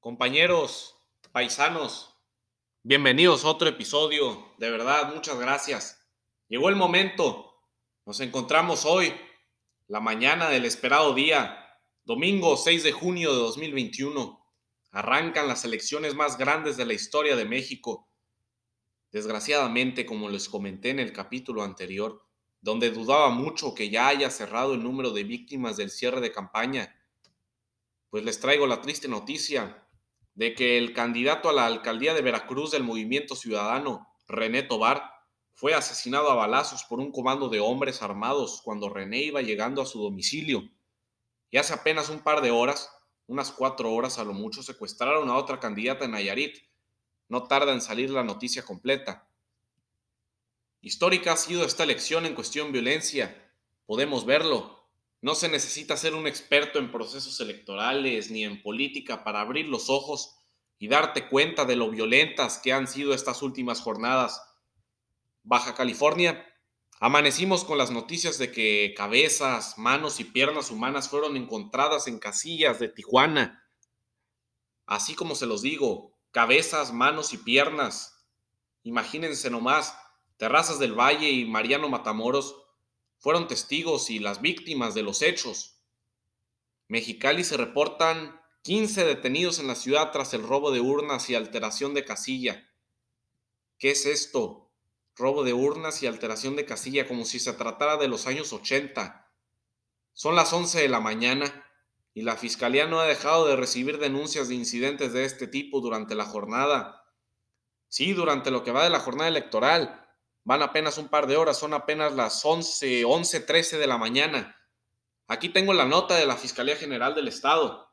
Compañeros, paisanos, bienvenidos a otro episodio. De verdad, muchas gracias. Llegó el momento. Nos encontramos hoy, la mañana del esperado día, domingo 6 de junio de 2021. Arrancan las elecciones más grandes de la historia de México. Desgraciadamente, como les comenté en el capítulo anterior, donde dudaba mucho que ya haya cerrado el número de víctimas del cierre de campaña, pues les traigo la triste noticia de que el candidato a la alcaldía de Veracruz del Movimiento Ciudadano, René Tobar, fue asesinado a balazos por un comando de hombres armados cuando René iba llegando a su domicilio. Y hace apenas un par de horas, unas cuatro horas a lo mucho, secuestraron a otra candidata en Nayarit. No tarda en salir la noticia completa. Histórica ha sido esta elección en cuestión violencia. Podemos verlo. No se necesita ser un experto en procesos electorales ni en política para abrir los ojos y darte cuenta de lo violentas que han sido estas últimas jornadas. Baja California, amanecimos con las noticias de que cabezas, manos y piernas humanas fueron encontradas en casillas de Tijuana. Así como se los digo, cabezas, manos y piernas. Imagínense nomás, Terrazas del Valle y Mariano Matamoros fueron testigos y las víctimas de los hechos. Mexicali se reportan 15 detenidos en la ciudad tras el robo de urnas y alteración de casilla. ¿Qué es esto? Robo de urnas y alteración de casilla como si se tratara de los años 80. Son las 11 de la mañana y la Fiscalía no ha dejado de recibir denuncias de incidentes de este tipo durante la jornada. Sí, durante lo que va de la jornada electoral, Van apenas un par de horas, son apenas las 11, 11, 13 de la mañana. Aquí tengo la nota de la Fiscalía General del Estado.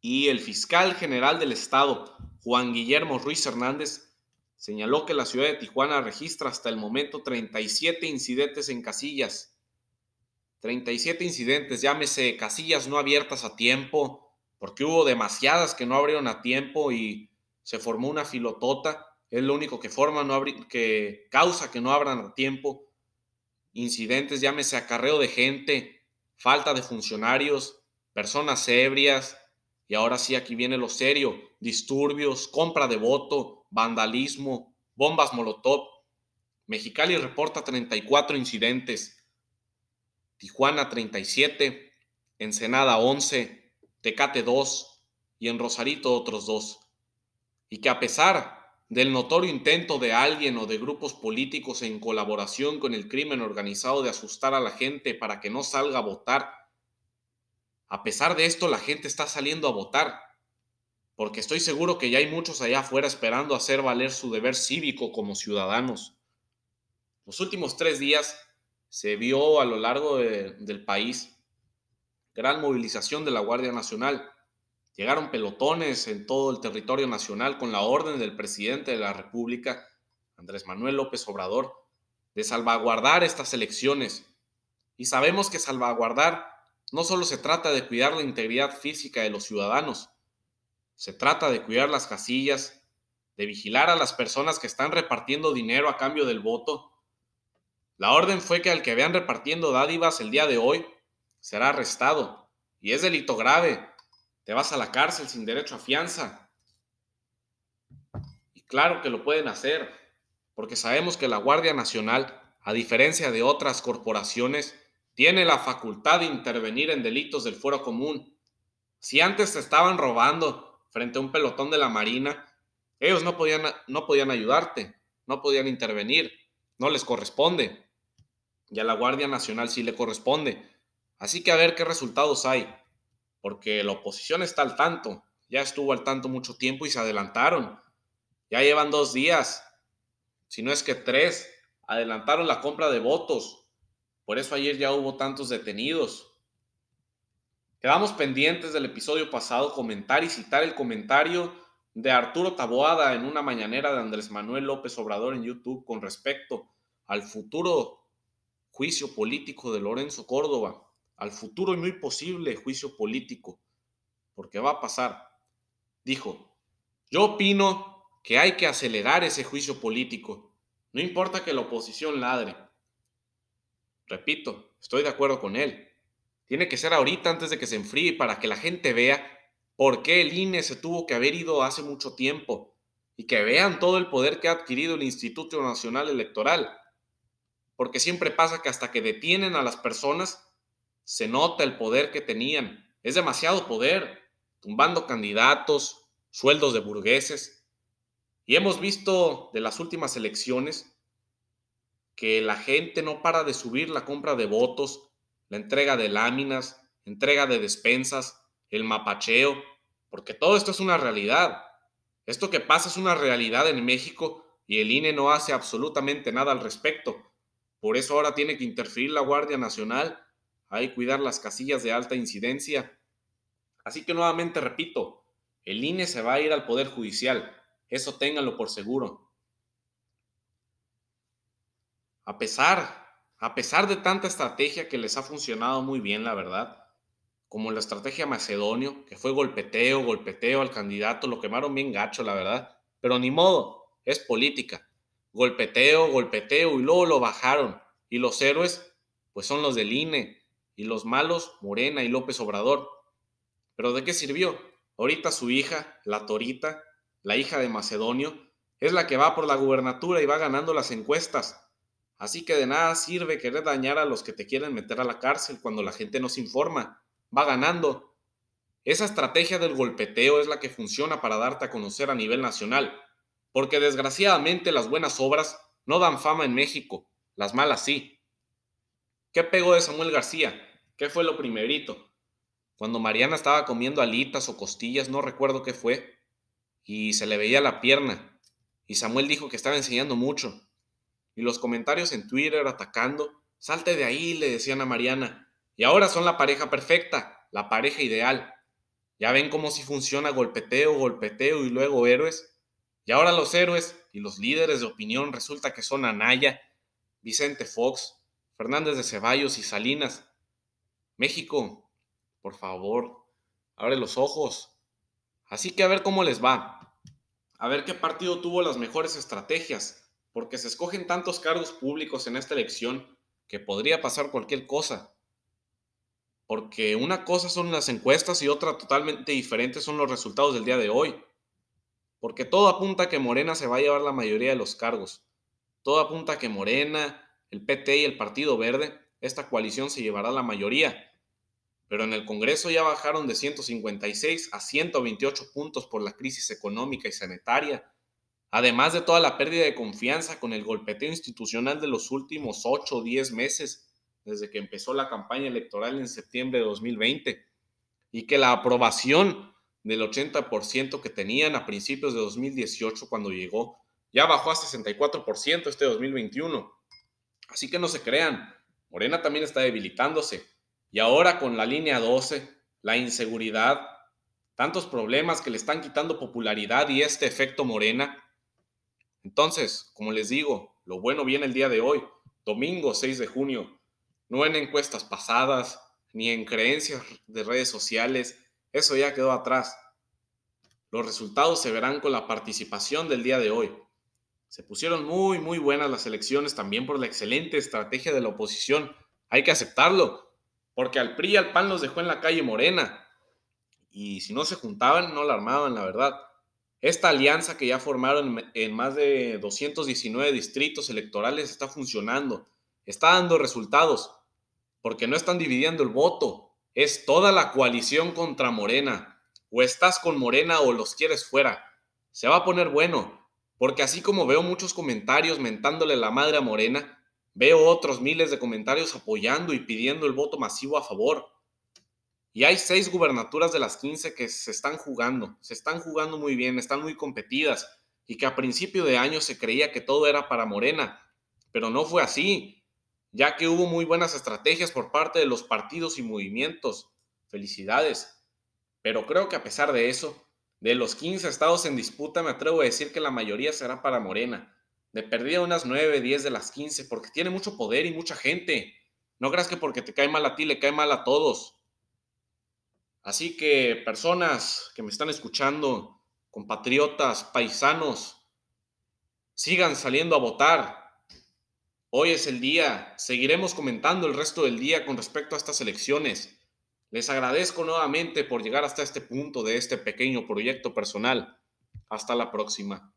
Y el fiscal general del Estado, Juan Guillermo Ruiz Hernández, señaló que la ciudad de Tijuana registra hasta el momento 37 incidentes en casillas. 37 incidentes, llámese casillas no abiertas a tiempo, porque hubo demasiadas que no abrieron a tiempo y se formó una filotota es lo único que forma, no que causa que no abran a tiempo. Incidentes, llámese acarreo de gente, falta de funcionarios, personas ebrias, y ahora sí aquí viene lo serio, disturbios, compra de voto, vandalismo, bombas molotov. Mexicali reporta 34 incidentes, Tijuana 37, Ensenada 11, Tecate 2 y en Rosarito otros dos. Y que a pesar del notorio intento de alguien o de grupos políticos en colaboración con el crimen organizado de asustar a la gente para que no salga a votar. A pesar de esto, la gente está saliendo a votar, porque estoy seguro que ya hay muchos allá afuera esperando hacer valer su deber cívico como ciudadanos. Los últimos tres días se vio a lo largo del país gran movilización de la Guardia Nacional Llegaron pelotones en todo el territorio nacional con la orden del presidente de la República, Andrés Manuel López Obrador, de salvaguardar estas elecciones. Y sabemos que salvaguardar no solo se trata de cuidar la integridad física de los ciudadanos, se trata de cuidar las casillas, de vigilar a las personas que están repartiendo dinero a cambio del voto. La orden fue que al que vean repartiendo dádivas el día de hoy será arrestado, y es delito grave, te vas a la cárcel sin derecho a fianza. Y claro que lo pueden hacer, porque sabemos que la Guardia Nacional, a diferencia de otras corporaciones, tiene la facultad de intervenir en delitos del fuero común. Si antes te estaban robando frente a un pelotón de la Marina, ellos no podían, no podían ayudarte, no podían intervenir, no les corresponde. Y a la Guardia Nacional sí le corresponde. Así que a ver qué resultados hay porque la oposición está al tanto, ya estuvo al tanto mucho tiempo y se adelantaron. Ya llevan dos días, si no es que tres, adelantaron la compra de votos. Por eso ayer ya hubo tantos detenidos. Quedamos pendientes del episodio pasado comentar y citar el comentario de Arturo Taboada en una mañanera de Andrés Manuel López Obrador en YouTube con respecto al futuro juicio político de Lorenzo Córdoba al futuro y muy posible juicio político, porque va a pasar. Dijo, yo opino que hay que acelerar ese juicio político, no importa que la oposición ladre. Repito, estoy de acuerdo con él. Tiene que ser ahorita antes de que se enfríe para que la gente vea por qué el INE se tuvo que haber ido hace mucho tiempo y que vean todo el poder que ha adquirido el Instituto Nacional Electoral. Porque siempre pasa que hasta que detienen a las personas, se nota el poder que tenían. Es demasiado poder, tumbando candidatos, sueldos de burgueses. Y hemos visto de las últimas elecciones que la gente no para de subir la compra de votos, la entrega de láminas, entrega de despensas, el mapacheo, porque todo esto es una realidad. Esto que pasa es una realidad en México y el INE no hace absolutamente nada al respecto. Por eso ahora tiene que interferir la Guardia Nacional, ahí cuidar las casillas de alta incidencia. Así que nuevamente repito, el INE se va a ir al Poder Judicial, eso ténganlo por seguro. A pesar, a pesar de tanta estrategia que les ha funcionado muy bien, la verdad, como la estrategia macedonio, que fue golpeteo, golpeteo al candidato, lo quemaron bien gacho, la verdad, pero ni modo, es política. Golpeteo, golpeteo y luego lo bajaron. Y los héroes, pues son los del INE, y los malos, Morena y López Obrador. Pero ¿de qué sirvió? Ahorita su hija, la Torita, la hija de Macedonio, es la que va por la gubernatura y va ganando las encuestas. Así que de nada sirve querer dañar a los que te quieren meter a la cárcel cuando la gente no se informa. Va ganando. Esa estrategia del golpeteo es la que funciona para darte a conocer a nivel nacional, porque desgraciadamente las buenas obras no dan fama en México, las malas sí. ¿Qué pegó de Samuel García? ¿Qué fue lo primerito? Cuando Mariana estaba comiendo alitas o costillas, no recuerdo qué fue, y se le veía la pierna, y Samuel dijo que estaba enseñando mucho, y los comentarios en Twitter atacando. Salte de ahí, le decían a Mariana. Y ahora son la pareja perfecta, la pareja ideal. Ya ven cómo si funciona golpeteo, golpeteo y luego héroes. Y ahora los héroes y los líderes de opinión resulta que son Anaya, Vicente Fox, Fernández de Ceballos y Salinas. México, por favor, abre los ojos. Así que a ver cómo les va. A ver qué partido tuvo las mejores estrategias porque se escogen tantos cargos públicos en esta elección que podría pasar cualquier cosa. Porque una cosa son las encuestas y otra totalmente diferente son los resultados del día de hoy. Porque todo apunta a que Morena se va a llevar la mayoría de los cargos. Todo apunta a que Morena, el PT y el Partido Verde, esta coalición se llevará la mayoría. Pero en el Congreso ya bajaron de 156 a 128 puntos por la crisis económica y sanitaria además de toda la pérdida de confianza con el golpeteo institucional de los últimos 8 o 10 meses, desde que empezó la campaña electoral en septiembre de 2020, y que la aprobación del 80% que tenían a principios de 2018 cuando llegó, ya bajó a 64% este 2021. Así que no se crean, Morena también está debilitándose. Y ahora con la línea 12, la inseguridad, tantos problemas que le están quitando popularidad y este efecto Morena, entonces, como les digo, lo bueno viene el día de hoy, domingo 6 de junio, no en encuestas pasadas, ni en creencias de redes sociales, eso ya quedó atrás. Los resultados se verán con la participación del día de hoy. Se pusieron muy, muy buenas las elecciones también por la excelente estrategia de la oposición. Hay que aceptarlo, porque al PRI y al PAN los dejó en la calle Morena. Y si no se juntaban, no la armaban, la verdad. Esta alianza que ya formaron en más de 219 distritos electorales está funcionando, está dando resultados, porque no están dividiendo el voto, es toda la coalición contra Morena. O estás con Morena o los quieres fuera. Se va a poner bueno, porque así como veo muchos comentarios mentándole la madre a Morena, veo otros miles de comentarios apoyando y pidiendo el voto masivo a favor. Y hay seis gubernaturas de las 15 que se están jugando, se están jugando muy bien, están muy competidas y que a principio de año se creía que todo era para Morena, pero no fue así, ya que hubo muy buenas estrategias por parte de los partidos y movimientos. Felicidades. Pero creo que a pesar de eso, de los 15 estados en disputa, me atrevo a decir que la mayoría será para Morena. De perdida unas 9, 10 de las 15, porque tiene mucho poder y mucha gente. No creas que porque te cae mal a ti, le cae mal a todos. Así que personas que me están escuchando, compatriotas, paisanos, sigan saliendo a votar. Hoy es el día, seguiremos comentando el resto del día con respecto a estas elecciones. Les agradezco nuevamente por llegar hasta este punto de este pequeño proyecto personal. Hasta la próxima.